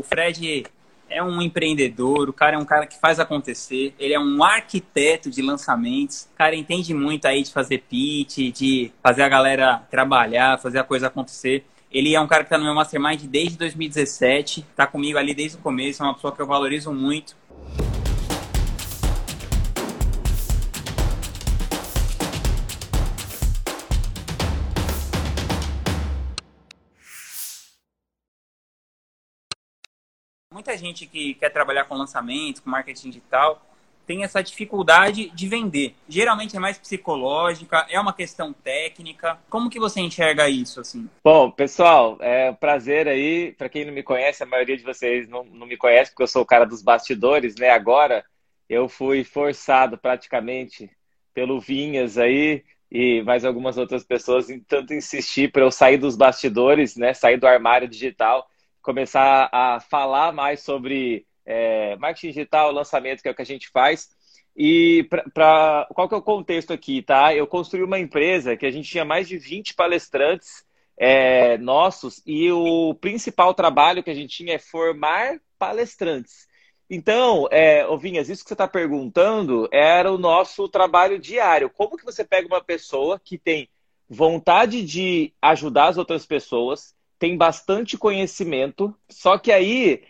o Fred é um empreendedor, o cara é um cara que faz acontecer, ele é um arquiteto de lançamentos, o cara entende muito aí de fazer pitch, de fazer a galera trabalhar, fazer a coisa acontecer. Ele é um cara que está no meu mastermind desde 2017, está comigo ali desde o começo, é uma pessoa que eu valorizo muito. Muita gente que quer trabalhar com lançamento, com marketing digital, tem essa dificuldade de vender. Geralmente é mais psicológica, é uma questão técnica. Como que você enxerga isso assim? Bom, pessoal, é um prazer aí. Para quem não me conhece, a maioria de vocês não, não me conhece porque eu sou o cara dos bastidores, né? Agora eu fui forçado praticamente pelo Vinhas aí e mais algumas outras pessoas em tanto insistir para eu sair dos bastidores, né? Sair do armário digital começar a falar mais sobre é, marketing digital, lançamento, que é o que a gente faz. E para qual que é o contexto aqui, tá? Eu construí uma empresa que a gente tinha mais de 20 palestrantes é, nossos e o principal trabalho que a gente tinha é formar palestrantes. Então, é, Ovinhas, isso que você está perguntando era o nosso trabalho diário. Como que você pega uma pessoa que tem vontade de ajudar as outras pessoas, tem bastante conhecimento, só que aí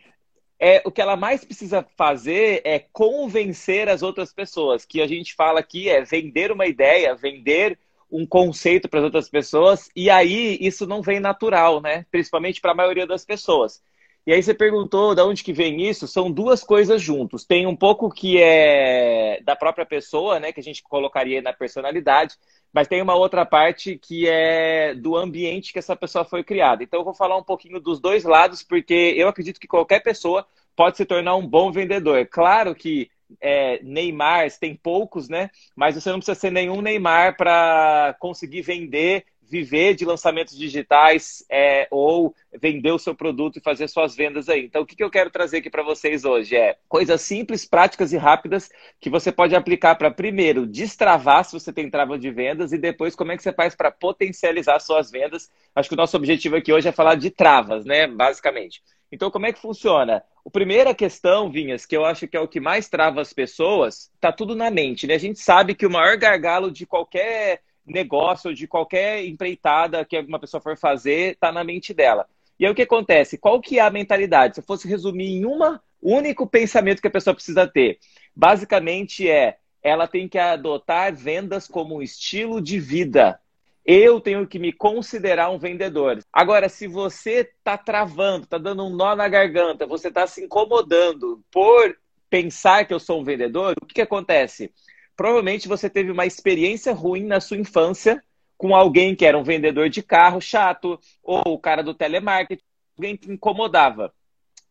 é, o que ela mais precisa fazer é convencer as outras pessoas, que a gente fala aqui é vender uma ideia, vender um conceito para as outras pessoas, e aí isso não vem natural, né? Principalmente para a maioria das pessoas. E aí você perguntou de onde que vem isso? São duas coisas juntos. Tem um pouco que é da própria pessoa, né, que a gente colocaria na personalidade, mas tem uma outra parte que é do ambiente que essa pessoa foi criada. Então eu vou falar um pouquinho dos dois lados, porque eu acredito que qualquer pessoa pode se tornar um bom vendedor. Claro que é, Neymar, tem poucos, né? Mas você não precisa ser nenhum Neymar para conseguir vender viver de lançamentos digitais é, ou vender o seu produto e fazer suas vendas aí. Então, o que, que eu quero trazer aqui para vocês hoje é coisas simples, práticas e rápidas que você pode aplicar para, primeiro, destravar se você tem trava de vendas e depois como é que você faz para potencializar suas vendas. Acho que o nosso objetivo aqui hoje é falar de travas, né? Basicamente. Então, como é que funciona? A primeira questão, Vinhas, que eu acho que é o que mais trava as pessoas, tá tudo na mente, né? A gente sabe que o maior gargalo de qualquer negócio, de qualquer empreitada que uma pessoa for fazer, está na mente dela. E aí o que acontece? Qual que é a mentalidade? Se eu fosse resumir em um único pensamento que a pessoa precisa ter, basicamente é ela tem que adotar vendas como um estilo de vida. Eu tenho que me considerar um vendedor. Agora, se você está travando, está dando um nó na garganta, você está se incomodando por pensar que eu sou um vendedor, o que, que acontece? Provavelmente você teve uma experiência ruim na sua infância com alguém que era um vendedor de carro chato, ou o cara do telemarketing, alguém que incomodava.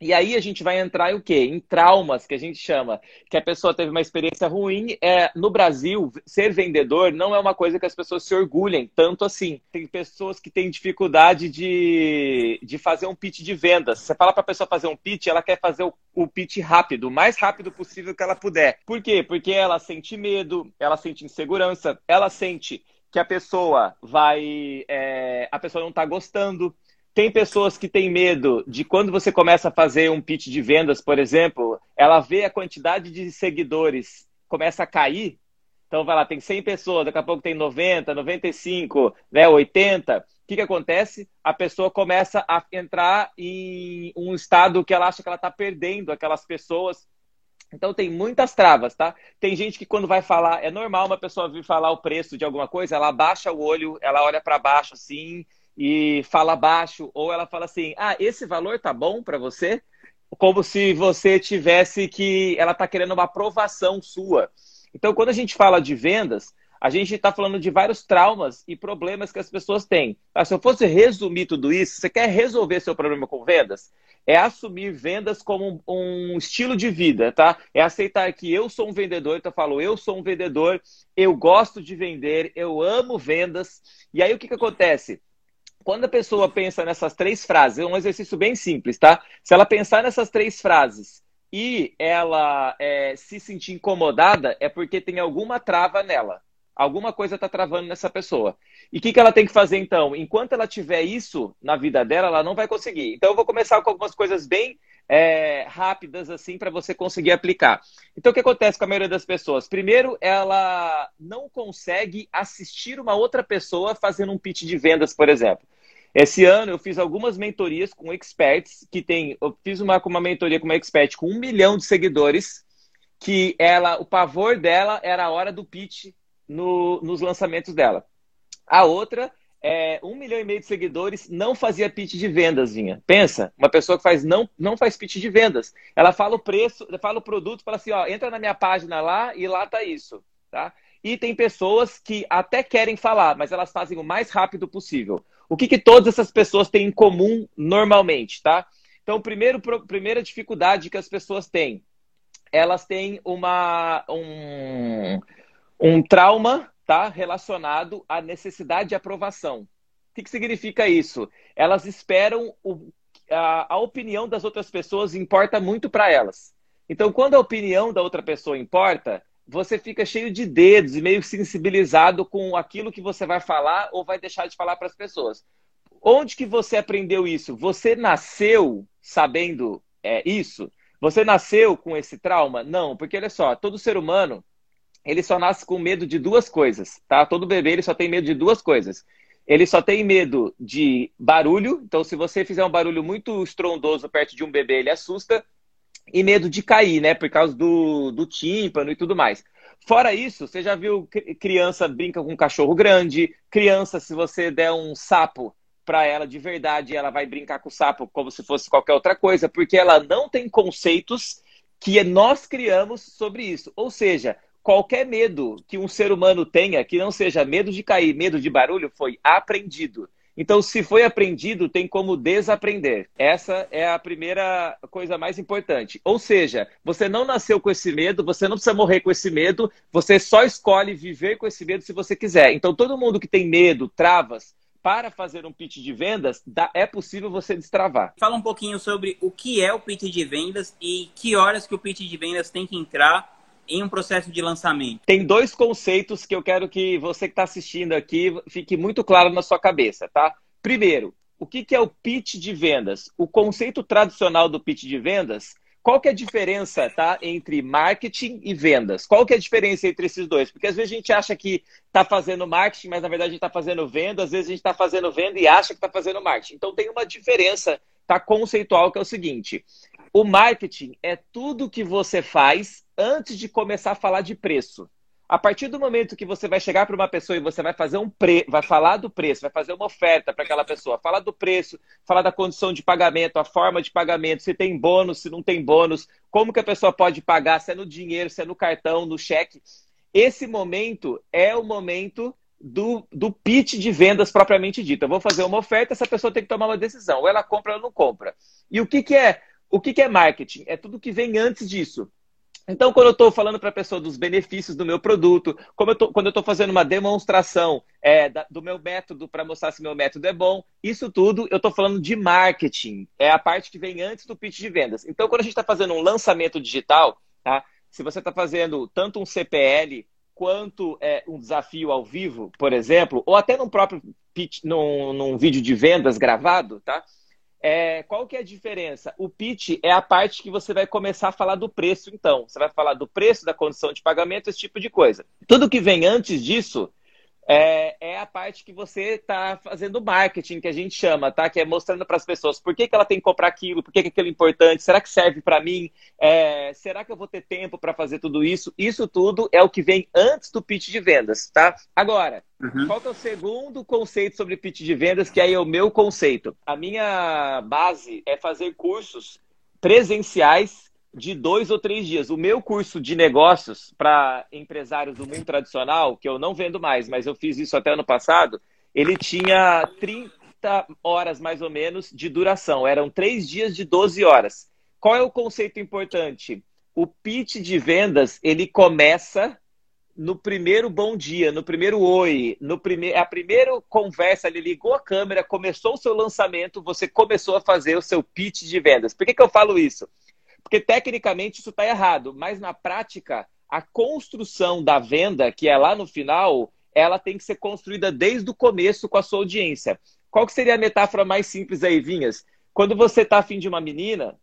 E aí a gente vai entrar em o quê? Em traumas, que a gente chama, que a pessoa teve uma experiência ruim. É, no Brasil, ser vendedor não é uma coisa que as pessoas se orgulhem tanto assim. Tem pessoas que têm dificuldade de, de fazer um pitch de vendas. Você fala para a pessoa fazer um pitch, ela quer fazer o, o pitch rápido, o mais rápido possível que ela puder. Por quê? Porque ela sente medo, ela sente insegurança, ela sente que a pessoa vai. É, a pessoa não está gostando tem pessoas que têm medo de quando você começa a fazer um pitch de vendas, por exemplo, ela vê a quantidade de seguidores começa a cair. Então, vai lá, tem 100 pessoas, daqui a pouco tem 90, 95, né, 80. O que, que acontece? A pessoa começa a entrar em um estado que ela acha que ela está perdendo aquelas pessoas. Então tem muitas travas, tá? Tem gente que quando vai falar, é normal uma pessoa vir falar o preço de alguma coisa, ela abaixa o olho, ela olha para baixo assim, e fala baixo, ou ela fala assim: ah, esse valor tá bom para você? Como se você tivesse que. Ela tá querendo uma aprovação sua. Então, quando a gente fala de vendas, a gente está falando de vários traumas e problemas que as pessoas têm. Tá? Se eu fosse resumir tudo isso, você quer resolver seu problema com vendas? É assumir vendas como um, um estilo de vida, tá? É aceitar que eu sou um vendedor, então eu falo, eu sou um vendedor, eu gosto de vender, eu amo vendas. E aí o que, que acontece? Quando a pessoa pensa nessas três frases, é um exercício bem simples, tá? Se ela pensar nessas três frases e ela é, se sentir incomodada, é porque tem alguma trava nela. Alguma coisa está travando nessa pessoa. E o que, que ela tem que fazer então? Enquanto ela tiver isso na vida dela, ela não vai conseguir. Então eu vou começar com algumas coisas bem é, rápidas assim para você conseguir aplicar. Então, o que acontece com a maioria das pessoas? Primeiro, ela não consegue assistir uma outra pessoa fazendo um pitch de vendas, por exemplo. Esse ano eu fiz algumas mentorias com experts que tem. Eu fiz uma, uma mentoria com uma expert com um milhão de seguidores, que ela, o pavor dela era a hora do pitch no, nos lançamentos dela. A outra é, um milhão e meio de seguidores, não fazia pitch de vendas, vinha. Pensa, uma pessoa que faz não, não faz pitch de vendas. Ela fala o preço, fala o produto, fala assim, ó, entra na minha página lá e lá tá isso, tá? E tem pessoas que até querem falar, mas elas fazem o mais rápido possível. O que, que todas essas pessoas têm em comum normalmente, tá? Então, primeiro, primeira dificuldade que as pessoas têm, elas têm uma, um, um trauma está relacionado à necessidade de aprovação. O que, que significa isso? Elas esperam o, a, a opinião das outras pessoas importa muito para elas. Então, quando a opinião da outra pessoa importa, você fica cheio de dedos e meio sensibilizado com aquilo que você vai falar ou vai deixar de falar para as pessoas. Onde que você aprendeu isso? Você nasceu sabendo é, isso? Você nasceu com esse trauma? Não, porque olha só, todo ser humano ele só nasce com medo de duas coisas, tá? Todo bebê ele só tem medo de duas coisas. Ele só tem medo de barulho, então se você fizer um barulho muito estrondoso perto de um bebê, ele assusta, e medo de cair, né? Por causa do, do tímpano e tudo mais. Fora isso, você já viu criança brinca com um cachorro grande, criança, se você der um sapo para ela de verdade, ela vai brincar com o sapo como se fosse qualquer outra coisa, porque ela não tem conceitos que nós criamos sobre isso. Ou seja, qualquer medo que um ser humano tenha, que não seja medo de cair, medo de barulho, foi aprendido. Então, se foi aprendido, tem como desaprender. Essa é a primeira coisa mais importante. Ou seja, você não nasceu com esse medo, você não precisa morrer com esse medo, você só escolhe viver com esse medo se você quiser. Então, todo mundo que tem medo, travas, para fazer um pitch de vendas, é possível você destravar. Fala um pouquinho sobre o que é o pitch de vendas e que horas que o pitch de vendas tem que entrar em um processo de lançamento? Tem dois conceitos que eu quero que você que está assistindo aqui fique muito claro na sua cabeça, tá? Primeiro, o que, que é o pitch de vendas? O conceito tradicional do pitch de vendas, qual que é a diferença, tá, entre marketing e vendas? Qual que é a diferença entre esses dois? Porque às vezes a gente acha que está fazendo marketing, mas na verdade a gente está fazendo venda, às vezes a gente está fazendo venda e acha que está fazendo marketing. Então tem uma diferença tá, conceitual que é o seguinte: o marketing é tudo que você faz antes de começar a falar de preço. A partir do momento que você vai chegar para uma pessoa e você vai fazer um pre... vai falar do preço, vai fazer uma oferta para aquela pessoa, falar do preço, falar da condição de pagamento, a forma de pagamento, se tem bônus, se não tem bônus, como que a pessoa pode pagar, se é no dinheiro, se é no cartão, no cheque. Esse momento é o momento do, do pitch de vendas propriamente dito. Eu vou fazer uma oferta, essa pessoa tem que tomar uma decisão. Ou ela compra ou não compra. E o que, que é o que, que é marketing? É tudo que vem antes disso. Então, quando eu estou falando para a pessoa dos benefícios do meu produto, eu tô, quando eu estou fazendo uma demonstração é, da, do meu método para mostrar se meu método é bom, isso tudo eu estou falando de marketing. É a parte que vem antes do pitch de vendas. Então, quando a gente está fazendo um lançamento digital, tá? se você está fazendo tanto um CPL quanto é, um desafio ao vivo, por exemplo, ou até num próprio pitch, num, num vídeo de vendas gravado, tá? É, qual que é a diferença? O pitch é a parte que você vai começar a falar do preço, então. Você vai falar do preço, da condição de pagamento, esse tipo de coisa. Tudo que vem antes disso é, é a parte que você está fazendo marketing, que a gente chama, tá? Que é mostrando para as pessoas por que, que ela tem que comprar aquilo, por que, que aquilo é importante, será que serve para mim? É, será que eu vou ter tempo para fazer tudo isso? Isso tudo é o que vem antes do pitch de vendas, tá? Agora, uhum. qual que é o segundo conceito sobre pitch de vendas, que aí é o meu conceito? A minha base é fazer cursos presenciais de dois ou três dias. O meu curso de negócios para empresários do mundo tradicional, que eu não vendo mais, mas eu fiz isso até ano passado, ele tinha 30 horas mais ou menos de duração. Eram três dias de 12 horas. Qual é o conceito importante? O pitch de vendas ele começa no primeiro bom dia, no primeiro oi, no primeiro, a primeira conversa, ele ligou a câmera, começou o seu lançamento, você começou a fazer o seu pitch de vendas. Por que, que eu falo isso? Porque tecnicamente isso está errado, mas na prática, a construção da venda, que é lá no final, ela tem que ser construída desde o começo com a sua audiência. Qual que seria a metáfora mais simples aí, Vinhas? Quando você está afim de uma menina,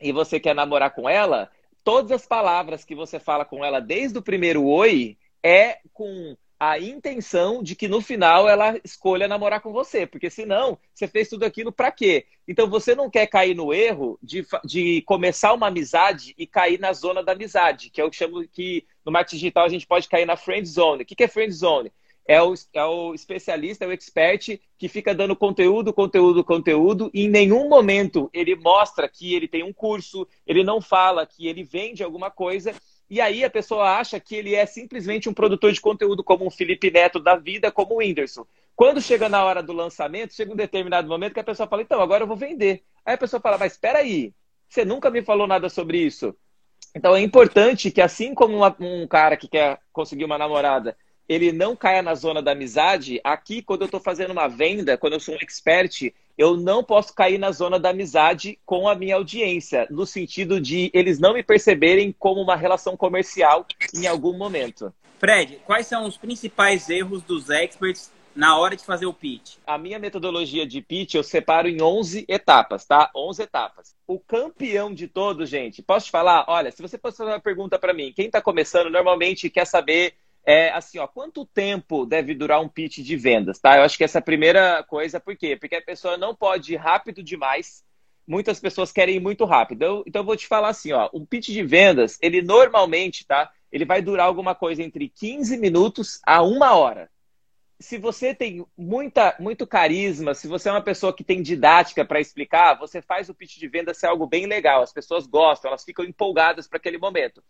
e você quer namorar com ela, todas as palavras que você fala com ela desde o primeiro oi é com a intenção de que no final ela escolha namorar com você, porque senão você fez tudo aquilo para quê? Então você não quer cair no erro de, de começar uma amizade e cair na zona da amizade, que é o que chamo que no marketing digital a gente pode cair na friend zone. O que é friend zone? É o, é o especialista, é o expert que fica dando conteúdo, conteúdo, conteúdo, e em nenhum momento ele mostra que ele tem um curso, ele não fala que ele vende alguma coisa, e aí a pessoa acha que ele é simplesmente um produtor de conteúdo como um Felipe Neto da vida, como o Whindersson. Quando chega na hora do lançamento, chega um determinado momento que a pessoa fala, então, agora eu vou vender. Aí a pessoa fala, mas espera aí, você nunca me falou nada sobre isso. Então é importante que assim como uma, um cara que quer conseguir uma namorada, ele não caia na zona da amizade, aqui quando eu estou fazendo uma venda, quando eu sou um expert, eu não posso cair na zona da amizade com a minha audiência, no sentido de eles não me perceberem como uma relação comercial em algum momento. Fred, quais são os principais erros dos experts na hora de fazer o pitch? A minha metodologia de pitch eu separo em 11 etapas, tá? 11 etapas. O campeão de todos, gente, posso te falar? Olha, se você fosse fazer uma pergunta para mim, quem está começando normalmente quer saber é assim, ó, quanto tempo deve durar um pitch de vendas, tá? Eu acho que essa é a primeira coisa, por quê? Porque a pessoa não pode ir rápido demais. Muitas pessoas querem ir muito rápido. Eu, então eu vou te falar assim, ó, um pitch de vendas, ele normalmente, tá? Ele vai durar alguma coisa entre 15 minutos a uma hora. Se você tem muita, muito carisma, se você é uma pessoa que tem didática para explicar, você faz o pitch de venda ser algo bem legal. As pessoas gostam, elas ficam empolgadas para aquele momento.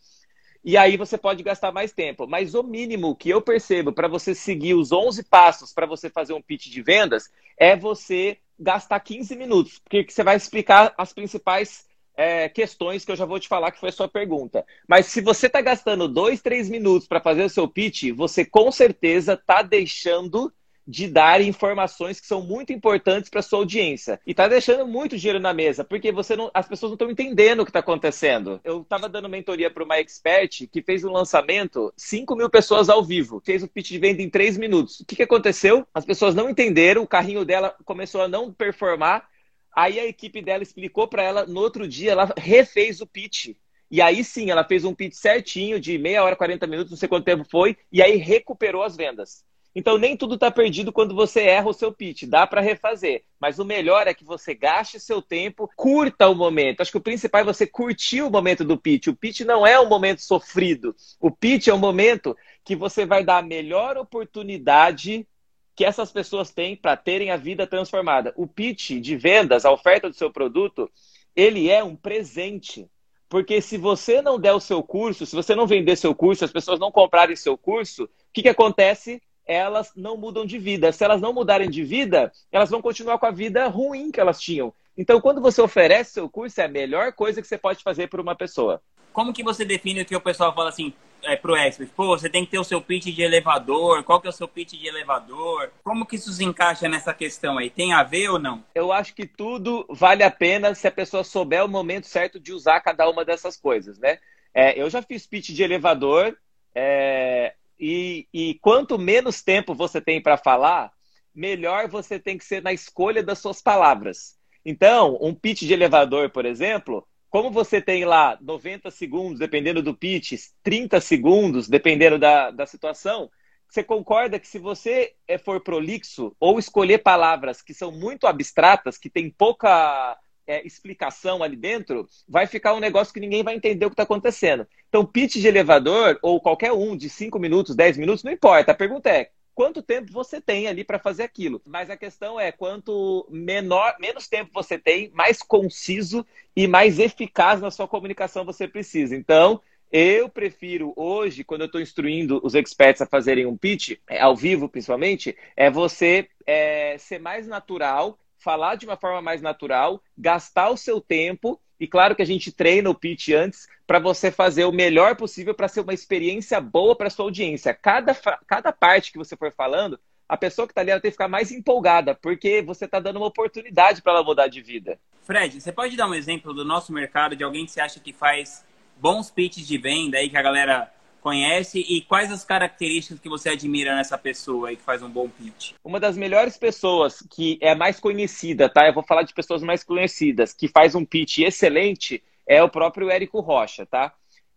E aí você pode gastar mais tempo. Mas o mínimo que eu percebo para você seguir os 11 passos para você fazer um pitch de vendas é você gastar 15 minutos, porque você vai explicar as principais é, questões que eu já vou te falar que foi a sua pergunta. Mas se você está gastando dois, três minutos para fazer o seu pitch, você com certeza está deixando de dar informações que são muito importantes para sua audiência. E está deixando muito dinheiro na mesa, porque você não, as pessoas não estão entendendo o que está acontecendo. Eu estava dando mentoria para uma expert que fez um lançamento, 5 mil pessoas ao vivo, fez o pitch de venda em 3 minutos. O que, que aconteceu? As pessoas não entenderam, o carrinho dela começou a não performar. Aí a equipe dela explicou para ela, no outro dia ela refez o pitch. E aí sim, ela fez um pitch certinho de meia hora, 40 minutos, não sei quanto tempo foi, e aí recuperou as vendas. Então, nem tudo está perdido quando você erra o seu pitch, dá para refazer. Mas o melhor é que você gaste seu tempo, curta o momento. Acho que o principal é você curtir o momento do pitch. O pitch não é um momento sofrido. O pitch é um momento que você vai dar a melhor oportunidade que essas pessoas têm para terem a vida transformada. O pitch de vendas, a oferta do seu produto, ele é um presente. Porque se você não der o seu curso, se você não vender seu curso, as pessoas não comprarem seu curso, o que, que acontece? Elas não mudam de vida. Se elas não mudarem de vida, elas vão continuar com a vida ruim que elas tinham. Então, quando você oferece seu curso, é a melhor coisa que você pode fazer para uma pessoa. Como que você define o que o pessoal fala assim é, pro expert? Pô, você tem que ter o seu pitch de elevador. Qual que é o seu pitch de elevador? Como que isso se encaixa nessa questão aí? Tem a ver ou não? Eu acho que tudo vale a pena se a pessoa souber o momento certo de usar cada uma dessas coisas, né? É, eu já fiz pitch de elevador. É, e, e quanto menos tempo você tem para falar, melhor você tem que ser na escolha das suas palavras. Então, um pitch de elevador, por exemplo, como você tem lá 90 segundos, dependendo do pitch, 30 segundos, dependendo da, da situação, você concorda que se você eh, for prolixo ou escolher palavras que são muito abstratas, que tem pouca é, explicação ali dentro, vai ficar um negócio que ninguém vai entender o que está acontecendo. Então, pitch de elevador, ou qualquer um de 5 minutos, 10 minutos, não importa. A pergunta é: quanto tempo você tem ali para fazer aquilo? Mas a questão é: quanto menor, menos tempo você tem, mais conciso e mais eficaz na sua comunicação você precisa. Então, eu prefiro hoje, quando eu estou instruindo os experts a fazerem um pitch, é, ao vivo principalmente, é você é, ser mais natural falar de uma forma mais natural, gastar o seu tempo. E claro que a gente treina o pitch antes para você fazer o melhor possível para ser uma experiência boa para sua audiência. Cada, cada parte que você for falando, a pessoa que está ali ela tem que ficar mais empolgada, porque você está dando uma oportunidade para ela mudar de vida. Fred, você pode dar um exemplo do nosso mercado de alguém que você acha que faz bons pitches de venda aí que a galera conhece e quais as características que você admira nessa pessoa aí que faz um bom pitch? Uma das melhores pessoas que é mais conhecida, tá? Eu vou falar de pessoas mais conhecidas, que faz um pitch excelente, é o próprio Érico Rocha, tá?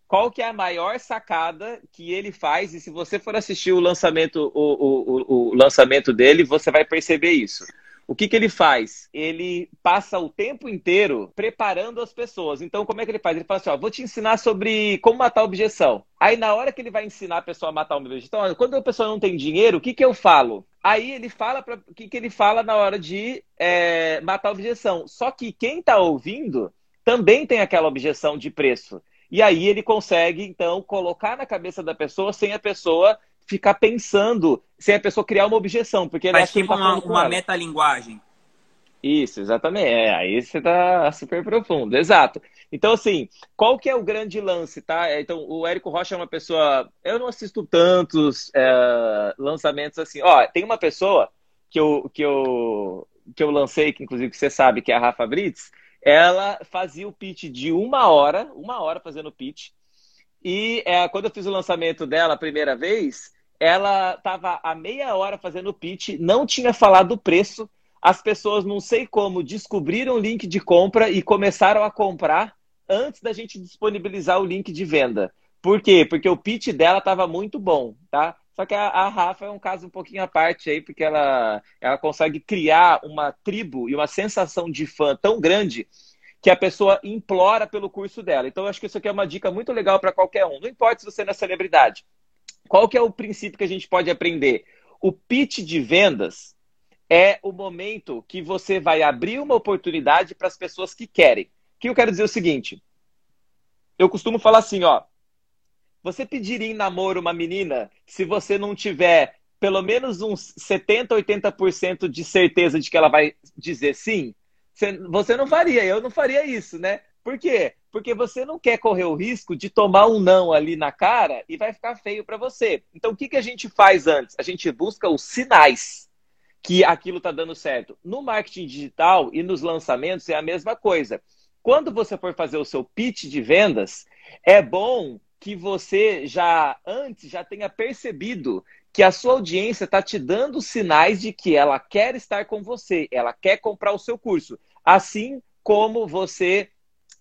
Qual que é a maior sacada que ele faz? E se você for assistir o lançamento, o, o, o, o lançamento dele, você vai perceber isso. O que, que ele faz? Ele passa o tempo inteiro preparando as pessoas. Então, como é que ele faz? Ele fala assim: ó, vou te ensinar sobre como matar objeção. Aí, na hora que ele vai ensinar a pessoa a matar uma objeção, quando a pessoa não tem dinheiro, o que, que eu falo? Aí ele fala o que, que ele fala na hora de é, matar a objeção. Só que quem está ouvindo também tem aquela objeção de preço. E aí ele consegue, então, colocar na cabeça da pessoa sem a pessoa ficar pensando, sem a pessoa criar uma objeção, porque ele Mas tipo tá uma, uma metalinguagem. Isso, exatamente. É, aí você tá super profundo, exato. Então, assim, qual que é o grande lance, tá? É, então, o Érico Rocha é uma pessoa. Eu não assisto tantos é, lançamentos assim. Ó, tem uma pessoa que eu, que eu, que eu lancei, que inclusive você sabe, que é a Rafa Brits. Ela fazia o pitch de uma hora, uma hora fazendo pitch. E é, quando eu fiz o lançamento dela a primeira vez, ela estava há meia hora fazendo o pitch, não tinha falado o preço. As pessoas, não sei como, descobriram o link de compra e começaram a comprar antes da gente disponibilizar o link de venda. Por quê? Porque o pitch dela estava muito bom, tá? Só que a, a, Rafa é um caso um pouquinho à parte aí, porque ela, ela consegue criar uma tribo e uma sensação de fã tão grande que a pessoa implora pelo curso dela. Então, eu acho que isso aqui é uma dica muito legal para qualquer um. Não importa se você não é celebridade. Qual que é o princípio que a gente pode aprender? O pitch de vendas é o momento que você vai abrir uma oportunidade para as pessoas que querem. O que eu quero dizer é o seguinte. Eu costumo falar assim, ó. Você pediria em namoro uma menina se você não tiver pelo menos uns 70, 80% de certeza de que ela vai dizer sim? Você não faria, eu não faria isso, né? Por quê? Porque você não quer correr o risco de tomar um não ali na cara e vai ficar feio para você. Então, o que, que a gente faz antes? A gente busca os sinais que aquilo está dando certo. No marketing digital e nos lançamentos é a mesma coisa. Quando você for fazer o seu pitch de vendas, é bom que você já antes já tenha percebido que a sua audiência está te dando sinais de que ela quer estar com você, ela quer comprar o seu curso. Assim como você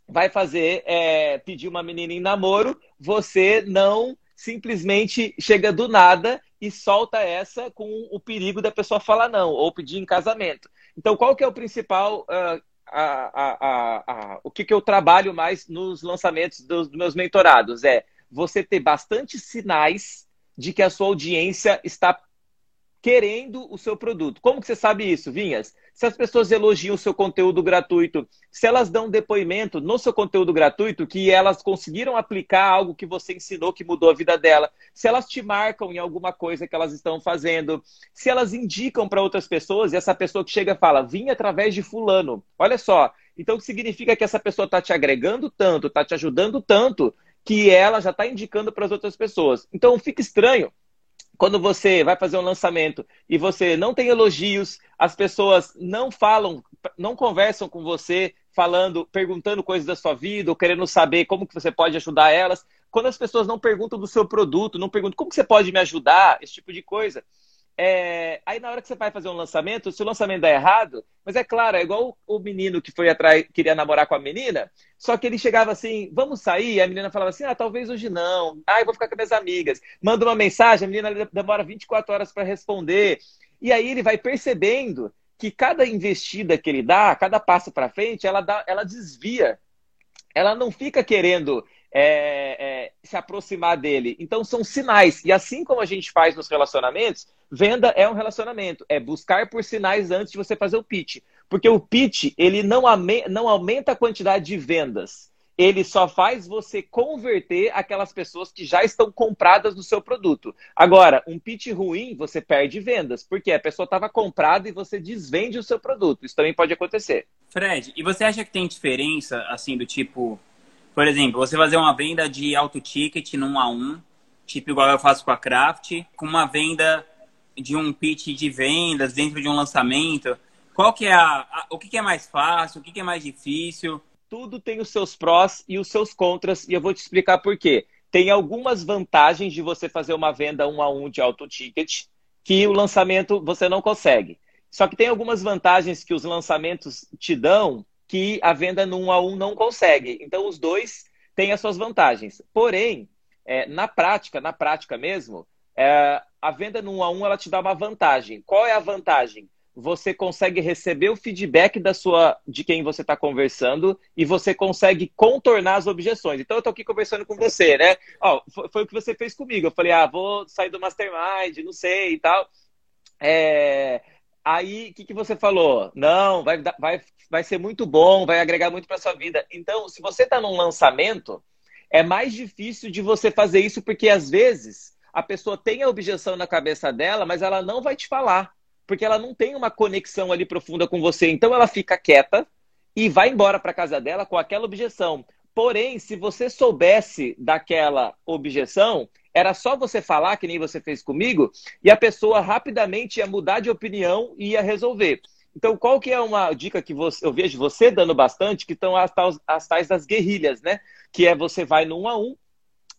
vai fazer, é, pedir uma menina em namoro, você não simplesmente chega do nada e solta essa com o perigo da pessoa falar não, ou pedir em casamento. Então, qual que é o principal. Uh, a, a, a, o que, que eu trabalho mais nos lançamentos dos, dos meus mentorados? É você ter bastante sinais de que a sua audiência está querendo o seu produto. Como que você sabe isso, Vinhas? se as pessoas elogiam o seu conteúdo gratuito, se elas dão depoimento no seu conteúdo gratuito que elas conseguiram aplicar algo que você ensinou que mudou a vida dela, se elas te marcam em alguma coisa que elas estão fazendo, se elas indicam para outras pessoas e essa pessoa que chega fala, vim através de fulano. Olha só, então significa que essa pessoa está te agregando tanto, está te ajudando tanto, que ela já está indicando para as outras pessoas. Então fica estranho quando você vai fazer um lançamento e você não tem elogios, as pessoas não falam, não conversam com você, falando, perguntando coisas da sua vida, ou querendo saber como que você pode ajudar elas. Quando as pessoas não perguntam do seu produto, não perguntam como que você pode me ajudar, esse tipo de coisa. É... Aí na hora que você vai fazer um lançamento, se o lançamento dá errado, mas é claro, é igual o menino que foi atrás, queria namorar com a menina, só que ele chegava assim, vamos sair? A menina falava assim, ah, talvez hoje não. Ah, eu vou ficar com minhas amigas. Manda uma mensagem, a menina demora 24 horas para responder. E aí ele vai percebendo que cada investida que ele dá, cada passo para frente, ela, dá, ela desvia. Ela não fica querendo é, é, se aproximar dele. Então são sinais. E assim como a gente faz nos relacionamentos, venda é um relacionamento. É buscar por sinais antes de você fazer o pitch. Porque o pitch, ele não, não aumenta a quantidade de vendas. Ele só faz você converter aquelas pessoas que já estão compradas no seu produto. Agora, um pitch ruim, você perde vendas, porque a pessoa estava comprada e você desvende o seu produto. Isso também pode acontecer. Fred, e você acha que tem diferença, assim, do tipo, por exemplo, você fazer uma venda de alto ticket num a um, tipo igual eu faço com a Craft, com uma venda de um pitch de vendas dentro de um lançamento. Qual que é a, a o que, que, é mais fácil, o que, que é mais difícil? Tudo tem os seus prós e os seus contras e eu vou te explicar por quê. Tem algumas vantagens de você fazer uma venda um a um de alto ticket que o lançamento você não consegue. Só que tem algumas vantagens que os lançamentos te dão que a venda no a um não consegue. Então, os dois têm as suas vantagens. Porém, é, na prática, na prática mesmo, é, a venda no a um ela te dá uma vantagem. Qual é a vantagem? Você consegue receber o feedback da sua, de quem você está conversando e você consegue contornar as objeções. Então, eu estou aqui conversando com você, né? Ó, foi, foi, o que você fez comigo. Eu falei, ah, vou sair do Mastermind, não sei e tal. É, Aí, o que, que você falou? Não, vai, vai, vai ser muito bom, vai agregar muito para sua vida. Então, se você está num lançamento, é mais difícil de você fazer isso, porque às vezes a pessoa tem a objeção na cabeça dela, mas ela não vai te falar, porque ela não tem uma conexão ali profunda com você. Então, ela fica quieta e vai embora para casa dela com aquela objeção. Porém, se você soubesse daquela objeção, era só você falar, que nem você fez comigo, e a pessoa rapidamente ia mudar de opinião e ia resolver. Então, qual que é uma dica que você, eu vejo você dando bastante, que estão as, as tais das guerrilhas, né? Que é você vai no um a um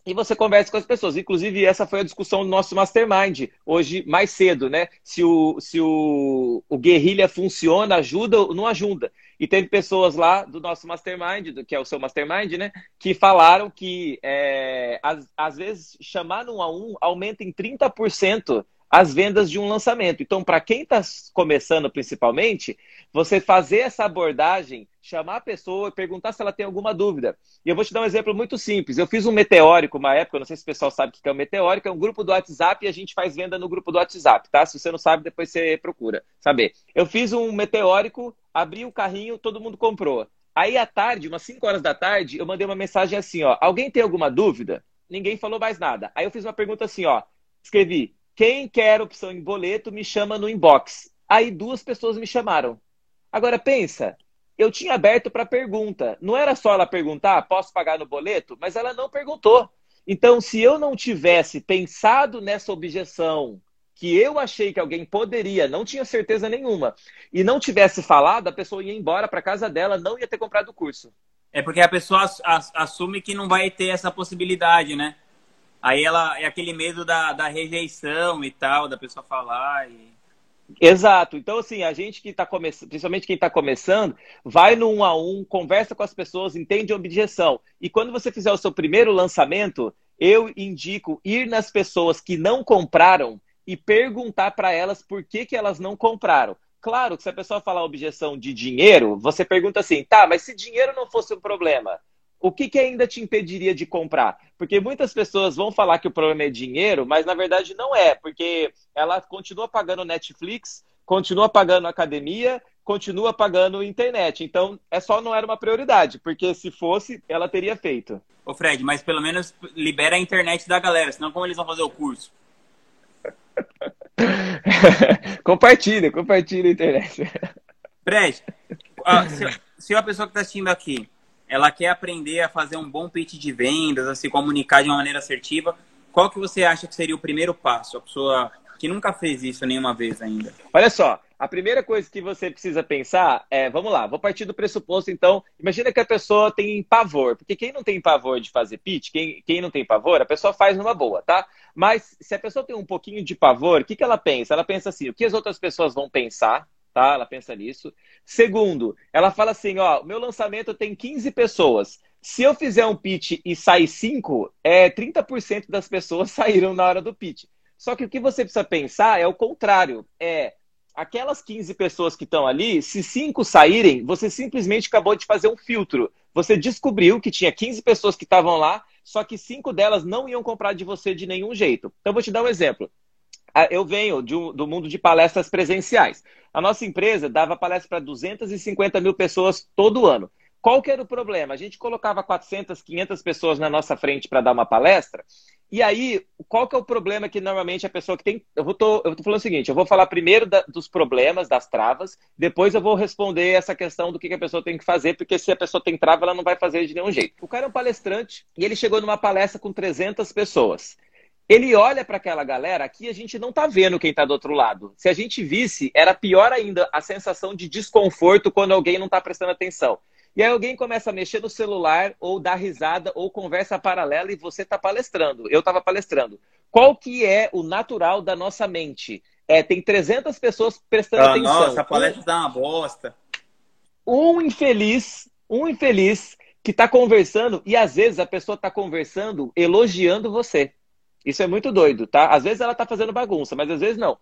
e você conversa com as pessoas. Inclusive, essa foi a discussão do nosso mastermind, hoje mais cedo, né? Se o, se o, o guerrilha funciona, ajuda ou não ajuda. E teve pessoas lá do nosso mastermind, do, que é o seu mastermind, né? Que falaram que é, às, às vezes chamar um a um aumenta em 30% as vendas de um lançamento. Então, para quem está começando principalmente, você fazer essa abordagem, chamar a pessoa e perguntar se ela tem alguma dúvida. E eu vou te dar um exemplo muito simples. Eu fiz um meteórico uma época, não sei se o pessoal sabe o que é um meteórico, é um grupo do WhatsApp e a gente faz venda no grupo do WhatsApp, tá? Se você não sabe, depois você procura saber. Eu fiz um meteórico, abri o carrinho, todo mundo comprou. Aí à tarde, umas 5 horas da tarde, eu mandei uma mensagem assim, ó: "Alguém tem alguma dúvida?" Ninguém falou mais nada. Aí eu fiz uma pergunta assim, ó: escrevi: quem quer opção em boleto me chama no inbox. Aí duas pessoas me chamaram. Agora pensa, eu tinha aberto para pergunta. Não era só ela perguntar, posso pagar no boleto? Mas ela não perguntou. Então, se eu não tivesse pensado nessa objeção, que eu achei que alguém poderia, não tinha certeza nenhuma, e não tivesse falado, a pessoa ia embora para casa dela, não ia ter comprado o curso. É porque a pessoa assume que não vai ter essa possibilidade, né? Aí ela é aquele medo da, da rejeição e tal, da pessoa falar. E... Exato. Então, assim, a gente que está começando, principalmente quem está começando, vai no um a um, conversa com as pessoas, entende a objeção. E quando você fizer o seu primeiro lançamento, eu indico ir nas pessoas que não compraram e perguntar para elas por que, que elas não compraram. Claro que se a pessoa falar objeção de dinheiro, você pergunta assim, tá, mas se dinheiro não fosse um problema, o que, que ainda te impediria de comprar? Porque muitas pessoas vão falar que o problema é dinheiro, mas na verdade não é, porque ela continua pagando Netflix, continua pagando academia, continua pagando internet. Então, é só não era uma prioridade, porque se fosse, ela teria feito. Ô Fred, mas pelo menos libera a internet da galera, senão como eles vão fazer o curso? compartilha, compartilha a internet. Fred, se, se a pessoa que está assistindo aqui ela quer aprender a fazer um bom pitch de vendas, a se comunicar de uma maneira assertiva, qual que você acha que seria o primeiro passo? A pessoa que nunca fez isso nenhuma vez ainda. Olha só, a primeira coisa que você precisa pensar é, vamos lá, vou partir do pressuposto, então, imagina que a pessoa tem pavor, porque quem não tem pavor de fazer pitch, quem, quem não tem pavor, a pessoa faz numa boa, tá? Mas se a pessoa tem um pouquinho de pavor, o que, que ela pensa? Ela pensa assim, o que as outras pessoas vão pensar, tá? Ela pensa nisso. Segundo, ela fala assim, ó, meu lançamento tem 15 pessoas. Se eu fizer um pitch e sair 5, é 30% das pessoas saíram na hora do pitch. Só que o que você precisa pensar é o contrário. É aquelas 15 pessoas que estão ali, se 5 saírem, você simplesmente acabou de fazer um filtro. Você descobriu que tinha 15 pessoas que estavam lá, só que 5 delas não iam comprar de você de nenhum jeito. Então, vou te dar um exemplo. Ah, eu venho um, do mundo de palestras presenciais. A nossa empresa dava palestra para 250 mil pessoas todo ano. Qual que era o problema? A gente colocava 400, 500 pessoas na nossa frente para dar uma palestra. E aí, qual que é o problema que normalmente a pessoa que tem. Eu vou tô, eu tô falando o seguinte: eu vou falar primeiro da, dos problemas, das travas, depois eu vou responder essa questão do que, que a pessoa tem que fazer, porque se a pessoa tem trava, ela não vai fazer de nenhum jeito. O cara é um palestrante e ele chegou numa palestra com 300 pessoas. Ele olha para aquela galera, aqui a gente não tá vendo quem tá do outro lado. Se a gente visse, era pior ainda a sensação de desconforto quando alguém não tá prestando atenção. E aí alguém começa a mexer no celular, ou dar risada, ou conversa paralela e você tá palestrando. Eu tava palestrando. Qual que é o natural da nossa mente? É, tem 300 pessoas prestando ah, atenção. Nossa, a palestra dá uma bosta. um infeliz, um infeliz que está conversando e às vezes a pessoa está conversando elogiando você. Isso é muito doido, tá? Às vezes ela está fazendo bagunça, mas às vezes não.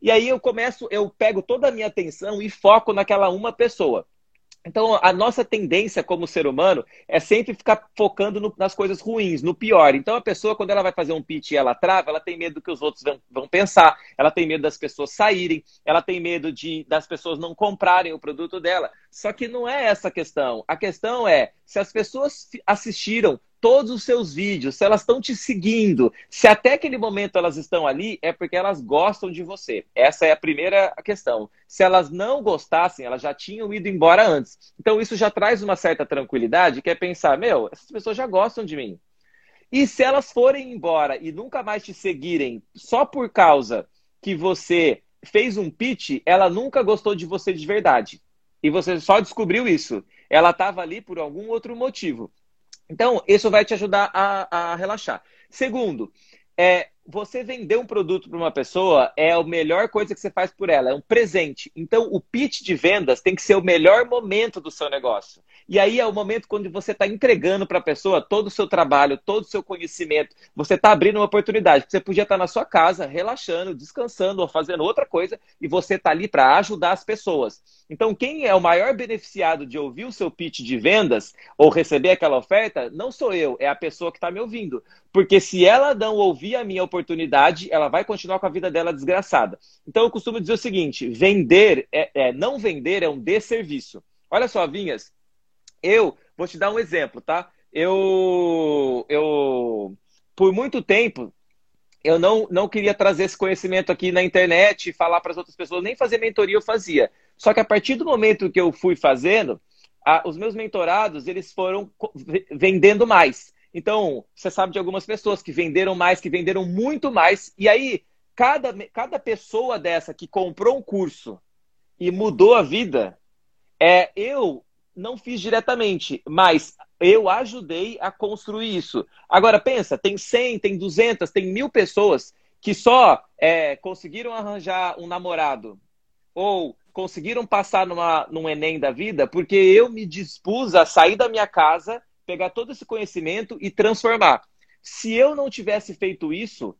E aí eu começo, eu pego toda a minha atenção e foco naquela uma pessoa. Então, a nossa tendência como ser humano é sempre ficar focando no, nas coisas ruins, no pior. Então, a pessoa, quando ela vai fazer um pitch e ela trava, ela tem medo do que os outros vão, vão, pensar, ela tem medo das pessoas saírem, ela tem medo de das pessoas não comprarem o produto dela. Só que não é essa a questão. A questão é se as pessoas assistiram todos os seus vídeos, se elas estão te seguindo, se até aquele momento elas estão ali, é porque elas gostam de você. Essa é a primeira questão. Se elas não gostassem, elas já tinham ido embora antes. Então isso já traz uma certa tranquilidade, que é pensar, meu, essas pessoas já gostam de mim. E se elas forem embora e nunca mais te seguirem só por causa que você fez um pitch, ela nunca gostou de você de verdade. E você só descobriu isso. Ela estava ali por algum outro motivo. Então, isso vai te ajudar a, a relaxar. Segundo, é, você vender um produto para uma pessoa é a melhor coisa que você faz por ela, é um presente. Então, o pitch de vendas tem que ser o melhor momento do seu negócio. E aí é o momento quando você está entregando para a pessoa todo o seu trabalho, todo o seu conhecimento. Você está abrindo uma oportunidade. Você podia estar tá na sua casa, relaxando, descansando ou fazendo outra coisa, e você está ali para ajudar as pessoas. Então, quem é o maior beneficiado de ouvir o seu pitch de vendas ou receber aquela oferta, não sou eu, é a pessoa que está me ouvindo. Porque se ela não ouvir a minha oportunidade, ela vai continuar com a vida dela desgraçada. Então, eu costumo dizer o seguinte: vender, é, é não vender é um desserviço. Olha só, Vinhas, eu vou te dar um exemplo, tá? Eu, eu por muito tempo, eu não, não queria trazer esse conhecimento aqui na internet falar para as outras pessoas, nem fazer mentoria eu fazia. Só que a partir do momento que eu fui fazendo, a, os meus mentorados, eles foram vendendo mais. Então, você sabe de algumas pessoas que venderam mais, que venderam muito mais, e aí, cada, cada pessoa dessa que comprou um curso e mudou a vida, é eu não fiz diretamente, mas eu ajudei a construir isso. Agora, pensa, tem 100, tem 200, tem mil pessoas que só é, conseguiram arranjar um namorado ou conseguiram passar numa, num Enem da vida porque eu me dispus a sair da minha casa, pegar todo esse conhecimento e transformar. Se eu não tivesse feito isso,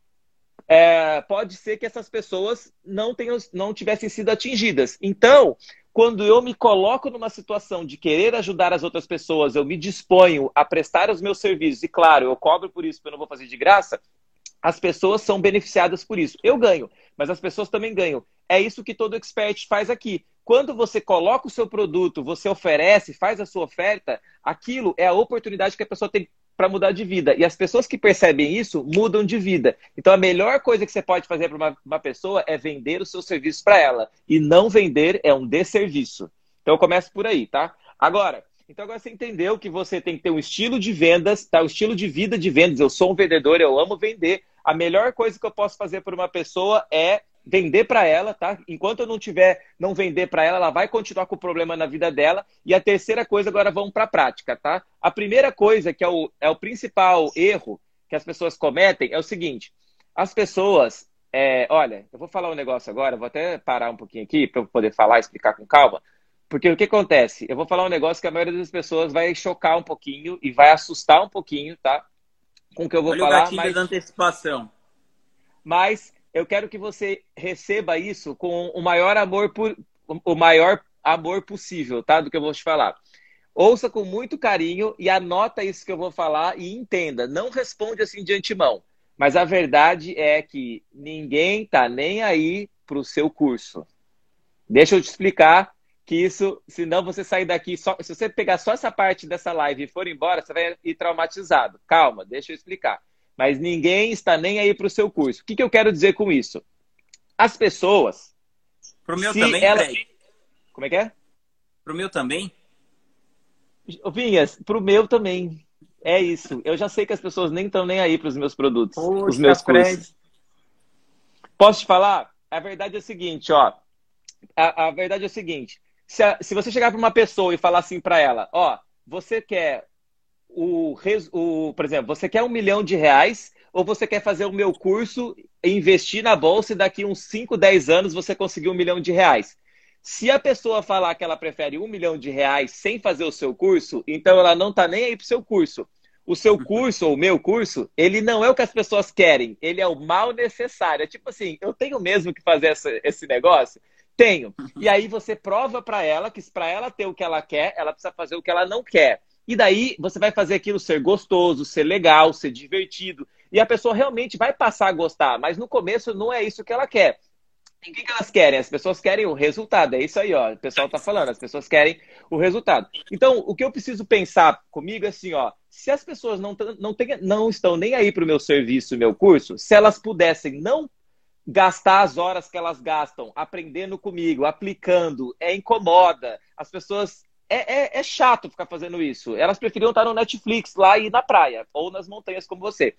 é, pode ser que essas pessoas não, tenham, não tivessem sido atingidas. Então, quando eu me coloco numa situação de querer ajudar as outras pessoas, eu me disponho a prestar os meus serviços, e claro, eu cobro por isso, porque eu não vou fazer de graça, as pessoas são beneficiadas por isso. Eu ganho, mas as pessoas também ganham. É isso que todo expert faz aqui. Quando você coloca o seu produto, você oferece, faz a sua oferta, aquilo é a oportunidade que a pessoa tem para mudar de vida. E as pessoas que percebem isso mudam de vida. Então a melhor coisa que você pode fazer para uma, uma, pessoa é vender o seu serviço para ela. E não vender é um desserviço. Então eu começo por aí, tá? Agora, então agora você entendeu que você tem que ter um estilo de vendas, tá? O estilo de vida de vendas. Eu sou um vendedor, eu amo vender. A melhor coisa que eu posso fazer por uma pessoa é vender para ela, tá? Enquanto eu não tiver, não vender para ela, ela vai continuar com o problema na vida dela. E a terceira coisa, agora vamos para a prática, tá? A primeira coisa, que é o, é o principal erro que as pessoas cometem, é o seguinte: as pessoas, é, olha, eu vou falar um negócio agora, vou até parar um pouquinho aqui para eu poder falar, explicar com calma. Porque o que acontece? Eu vou falar um negócio que a maioria das pessoas vai chocar um pouquinho e vai assustar um pouquinho, tá? Com o que eu vou olha falar. O gatilho mas... da antecipação. Mas eu quero que você receba isso com o maior amor, por, o maior amor possível, tá? Do que eu vou te falar. Ouça com muito carinho e anota isso que eu vou falar e entenda. Não responde assim de antemão. Mas a verdade é que ninguém tá nem aí para o seu curso. Deixa eu te explicar que isso, senão você sair daqui, só, se você pegar só essa parte dessa live e for embora, você vai ir traumatizado. Calma, deixa eu explicar mas ninguém está nem aí para o seu curso. O que, que eu quero dizer com isso? As pessoas. Para o meu também, ela... Como é que é? Para o meu também? Vinhas, para o meu também. É isso. Eu já sei que as pessoas nem estão nem aí para os meus produtos, Poxa, os meus cursos. Fred. Posso te falar? A verdade é o seguinte, ó. A, a verdade é o seguinte. Se, a, se você chegar para uma pessoa e falar assim para ela, ó, você quer o, o, por exemplo, você quer um milhão de reais ou você quer fazer o meu curso, investir na bolsa e daqui uns 5, 10 anos você conseguir um milhão de reais? Se a pessoa falar que ela prefere um milhão de reais sem fazer o seu curso, então ela não está nem aí para o seu curso. O seu curso, ou o meu curso, ele não é o que as pessoas querem, ele é o mal necessário. É tipo assim, eu tenho mesmo que fazer essa, esse negócio? Tenho. E aí você prova para ela que para ela ter o que ela quer, ela precisa fazer o que ela não quer. E daí você vai fazer aquilo ser gostoso, ser legal, ser divertido. E a pessoa realmente vai passar a gostar, mas no começo não é isso que ela quer. E o que, elas querem? As pessoas querem o resultado. É isso aí, ó. O pessoal está falando, as pessoas querem o resultado. Então, o que eu preciso pensar comigo é assim, ó. Se as pessoas não, não, tem, não estão nem aí para o meu serviço, meu curso, se elas pudessem não gastar as horas que elas gastam aprendendo comigo, aplicando, é incomoda. As pessoas. É, é, é chato ficar fazendo isso. Elas preferiam estar no Netflix lá e na praia, ou nas montanhas como você.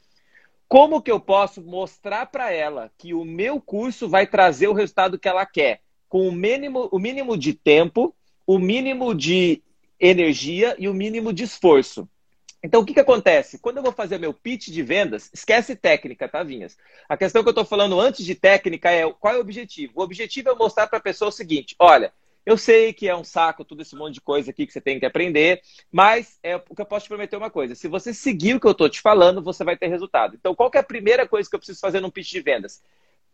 Como que eu posso mostrar para ela que o meu curso vai trazer o resultado que ela quer? Com o mínimo, o mínimo de tempo, o mínimo de energia e o mínimo de esforço. Então, o que, que acontece? Quando eu vou fazer meu pitch de vendas, esquece técnica, tá, Vinhas? A questão que eu estou falando antes de técnica é qual é o objetivo? O objetivo é mostrar para a pessoa o seguinte: olha, eu sei que é um saco todo esse monte de coisa aqui que você tem que aprender, mas é o que eu posso te prometer uma coisa: se você seguir o que eu estou te falando, você vai ter resultado. Então, qual é a primeira coisa que eu preciso fazer num pitch de vendas?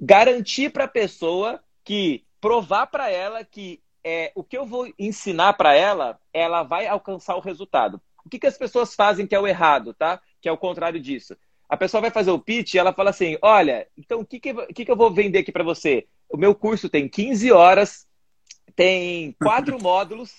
Garantir para a pessoa que provar para ela que é, o que eu vou ensinar para ela, ela vai alcançar o resultado. O que, que as pessoas fazem que é o errado, tá? Que é o contrário disso. A pessoa vai fazer o pitch e ela fala assim: olha, então o que, que, que, que eu vou vender aqui para você? O meu curso tem 15 horas, tem quatro módulos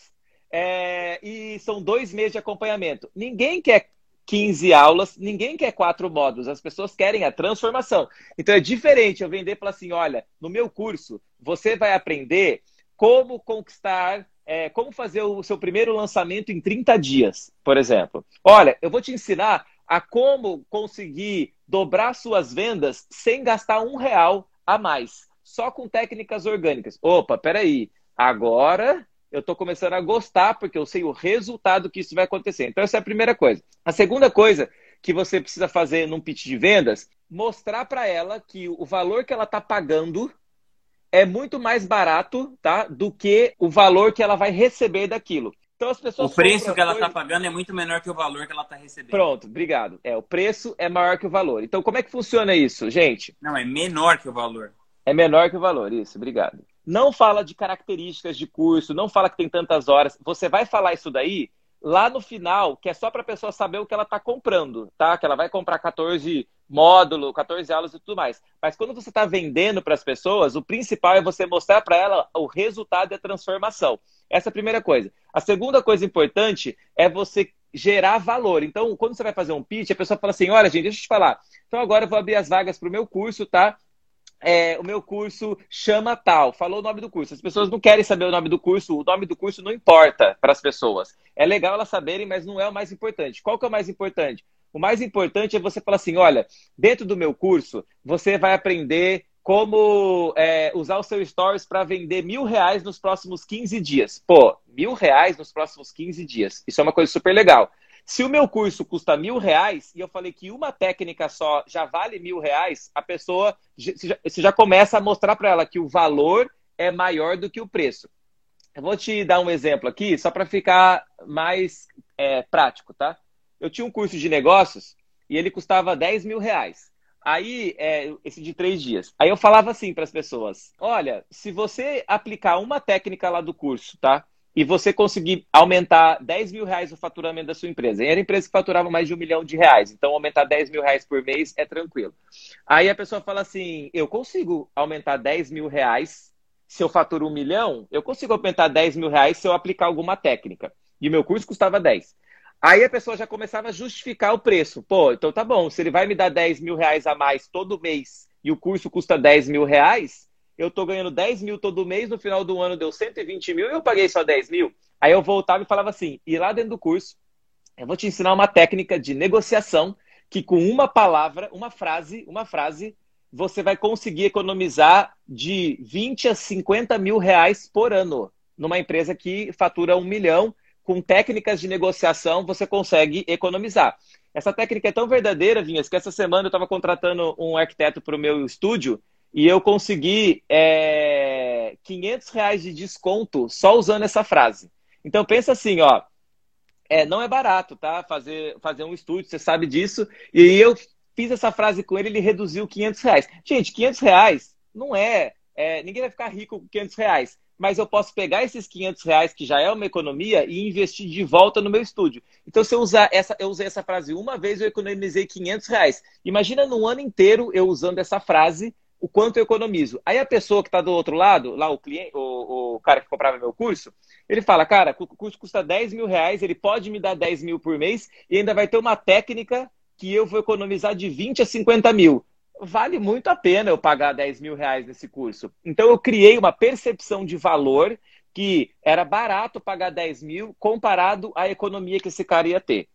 é, e são dois meses de acompanhamento. Ninguém quer 15 aulas, ninguém quer quatro módulos, as pessoas querem a transformação. Então é diferente eu vender para assim: olha, no meu curso você vai aprender como conquistar é, como fazer o seu primeiro lançamento em 30 dias, por exemplo. Olha, eu vou te ensinar a como conseguir dobrar suas vendas sem gastar um real a mais, só com técnicas orgânicas. Opa, peraí, agora eu estou começando a gostar porque eu sei o resultado que isso vai acontecer. Então, essa é a primeira coisa. A segunda coisa que você precisa fazer num pitch de vendas, mostrar para ela que o valor que ela está pagando é muito mais barato, tá? Do que o valor que ela vai receber daquilo. Então as pessoas. O preço que ela está pagando é muito menor que o valor que ela está recebendo. Pronto, obrigado. É, o preço é maior que o valor. Então, como é que funciona isso, gente? Não, é menor que o valor. É menor que o valor, isso, obrigado. Não fala de características de curso, não fala que tem tantas horas. Você vai falar isso daí lá no final, que é só para a pessoa saber o que ela está comprando, tá? Que ela vai comprar 14 módulos, 14 aulas e tudo mais. Mas quando você está vendendo para as pessoas, o principal é você mostrar para ela o resultado e a transformação. Essa é a primeira coisa. A segunda coisa importante é você gerar valor. Então, quando você vai fazer um pitch, a pessoa fala assim: olha, gente, deixa eu te falar. Então, agora eu vou abrir as vagas para o meu curso, tá? É, o meu curso chama tal, falou o nome do curso. As pessoas não querem saber o nome do curso, o nome do curso não importa para as pessoas. É legal elas saberem, mas não é o mais importante. Qual que é o mais importante? O mais importante é você falar assim: olha, dentro do meu curso, você vai aprender como é, usar o seu Stories para vender mil reais nos próximos 15 dias. Pô, mil reais nos próximos 15 dias. Isso é uma coisa super legal. Se o meu curso custa mil reais e eu falei que uma técnica só já vale mil reais, a pessoa você já começa a mostrar para ela que o valor é maior do que o preço. Eu vou te dar um exemplo aqui, só para ficar mais é, prático, tá? Eu tinha um curso de negócios e ele custava 10 mil reais. Aí, é, esse de três dias. Aí eu falava assim para as pessoas: olha, se você aplicar uma técnica lá do curso, tá? E você conseguir aumentar 10 mil reais o faturamento da sua empresa. E era empresa que faturava mais de um milhão de reais. Então, aumentar 10 mil reais por mês é tranquilo. Aí a pessoa fala assim: eu consigo aumentar 10 mil reais se eu faturo um milhão? Eu consigo aumentar 10 mil reais se eu aplicar alguma técnica. E meu curso custava 10. Aí a pessoa já começava a justificar o preço. Pô, então tá bom, se ele vai me dar 10 mil reais a mais todo mês e o curso custa 10 mil reais, eu estou ganhando 10 mil todo mês, no final do ano deu 120 mil e eu paguei só 10 mil. Aí eu voltava e falava assim: e lá dentro do curso, eu vou te ensinar uma técnica de negociação que com uma palavra, uma frase, uma frase, você vai conseguir economizar de 20 a 50 mil reais por ano numa empresa que fatura um milhão. Com técnicas de negociação, você consegue economizar. Essa técnica é tão verdadeira, Vinhas, que essa semana eu estava contratando um arquiteto para o meu estúdio e eu consegui é, é, 500 reais de desconto só usando essa frase. Então pensa assim, ó, é, não é barato, tá? Fazer, fazer um estúdio, você sabe disso. E eu fiz essa frase com ele, ele reduziu 500 reais. Gente, 500 reais não é, é ninguém vai ficar rico com 500 reais mas eu posso pegar esses 500 reais, que já é uma economia, e investir de volta no meu estúdio. Então, se eu usar essa, eu usei essa frase uma vez, eu economizei 500 reais. Imagina no ano inteiro eu usando essa frase, o quanto eu economizo. Aí a pessoa que está do outro lado, lá o cliente, o, o, cara que comprava meu curso, ele fala, cara, o curso custa 10 mil reais, ele pode me dar 10 mil por mês e ainda vai ter uma técnica que eu vou economizar de 20 a 50 mil vale muito a pena eu pagar 10 mil reais nesse curso. Então eu criei uma percepção de valor que era barato pagar 10 mil comparado à economia que esse cara ia ter.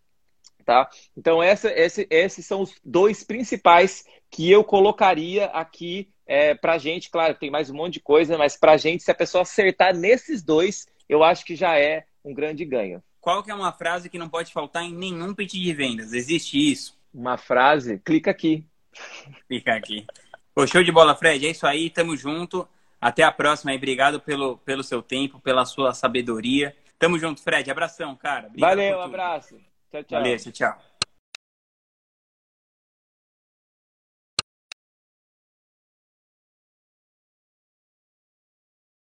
Tá? Então essa, esse, esses são os dois principais que eu colocaria aqui é, para gente. Claro, tem mais um monte de coisa, mas para gente, se a pessoa acertar nesses dois, eu acho que já é um grande ganho. Qual que é uma frase que não pode faltar em nenhum pitch de vendas? Existe isso? Uma frase? Clica aqui. Fica aqui. Pô, show de bola, Fred. É isso aí, tamo junto. Até a próxima aí. Obrigado pelo, pelo seu tempo, pela sua sabedoria. Tamo junto, Fred. Abração, cara. Obrigado Valeu, abraço. Tchau, tchau. Valeu, tchau.